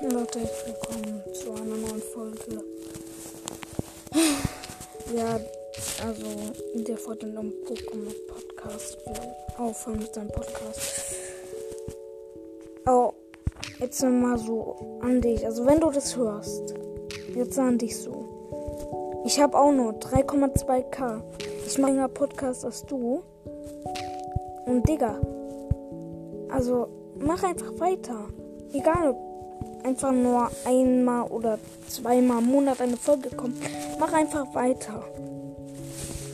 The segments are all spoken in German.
herzlich willkommen zu einer neuen Folge. Ja, also der fortenden Pokémon Podcast aufhören mit seinem Podcast. Oh, jetzt mal so an dich. Also wenn du das hörst, jetzt an dich so. Ich habe auch nur 3,2k. Ich mache einen Podcast als du. Und Digga, also mach einfach weiter. Egal ob einfach nur einmal oder zweimal im Monat eine Folge kommt. Mach einfach weiter.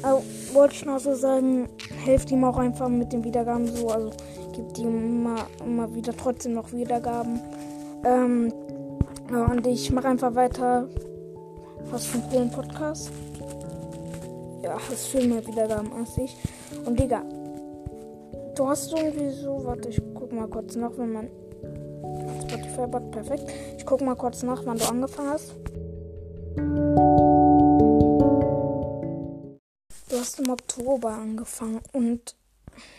Also, wollte ich noch so sagen, helft ihm auch einfach mit den Wiedergaben so. Also gibt ihm immer, immer wieder trotzdem noch Wiedergaben. Ähm, ja, und ich mache einfach weiter. Was für ein coolen Podcast. Ja, hast viel mehr Wiedergaben als ich. Und Digga, du hast irgendwie so, warte, ich guck mal kurz nach, wenn man Spotify-Bot, perfekt. Ich gucke mal kurz nach, wann du angefangen hast. Du hast im Oktober angefangen und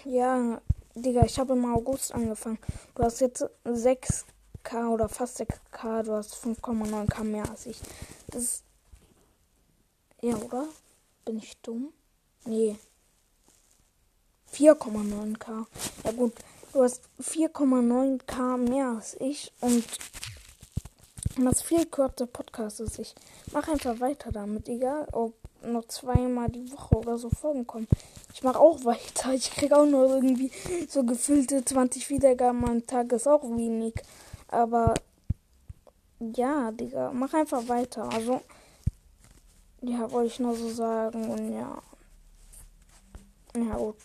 ja, Digga, ich habe im August angefangen. Du hast jetzt 6k oder fast 6k, du hast 5,9k mehr als ich. Das ist. Ja, oder? Bin ich dumm? Nee. 4,9k. Ja gut, Du hast 4,9k mehr als ich und das viel kürzer Podcast als ich. Mach einfach weiter damit, egal ob noch zweimal die Woche oder so Folgen kommen. Ich mache auch weiter. Ich krieg auch nur irgendwie so gefüllte 20 Wiedergaben am Tag ist auch wenig. Aber ja, Digga, mach einfach weiter. Also, ja, wollte ich nur so sagen und ja. Ja, gut.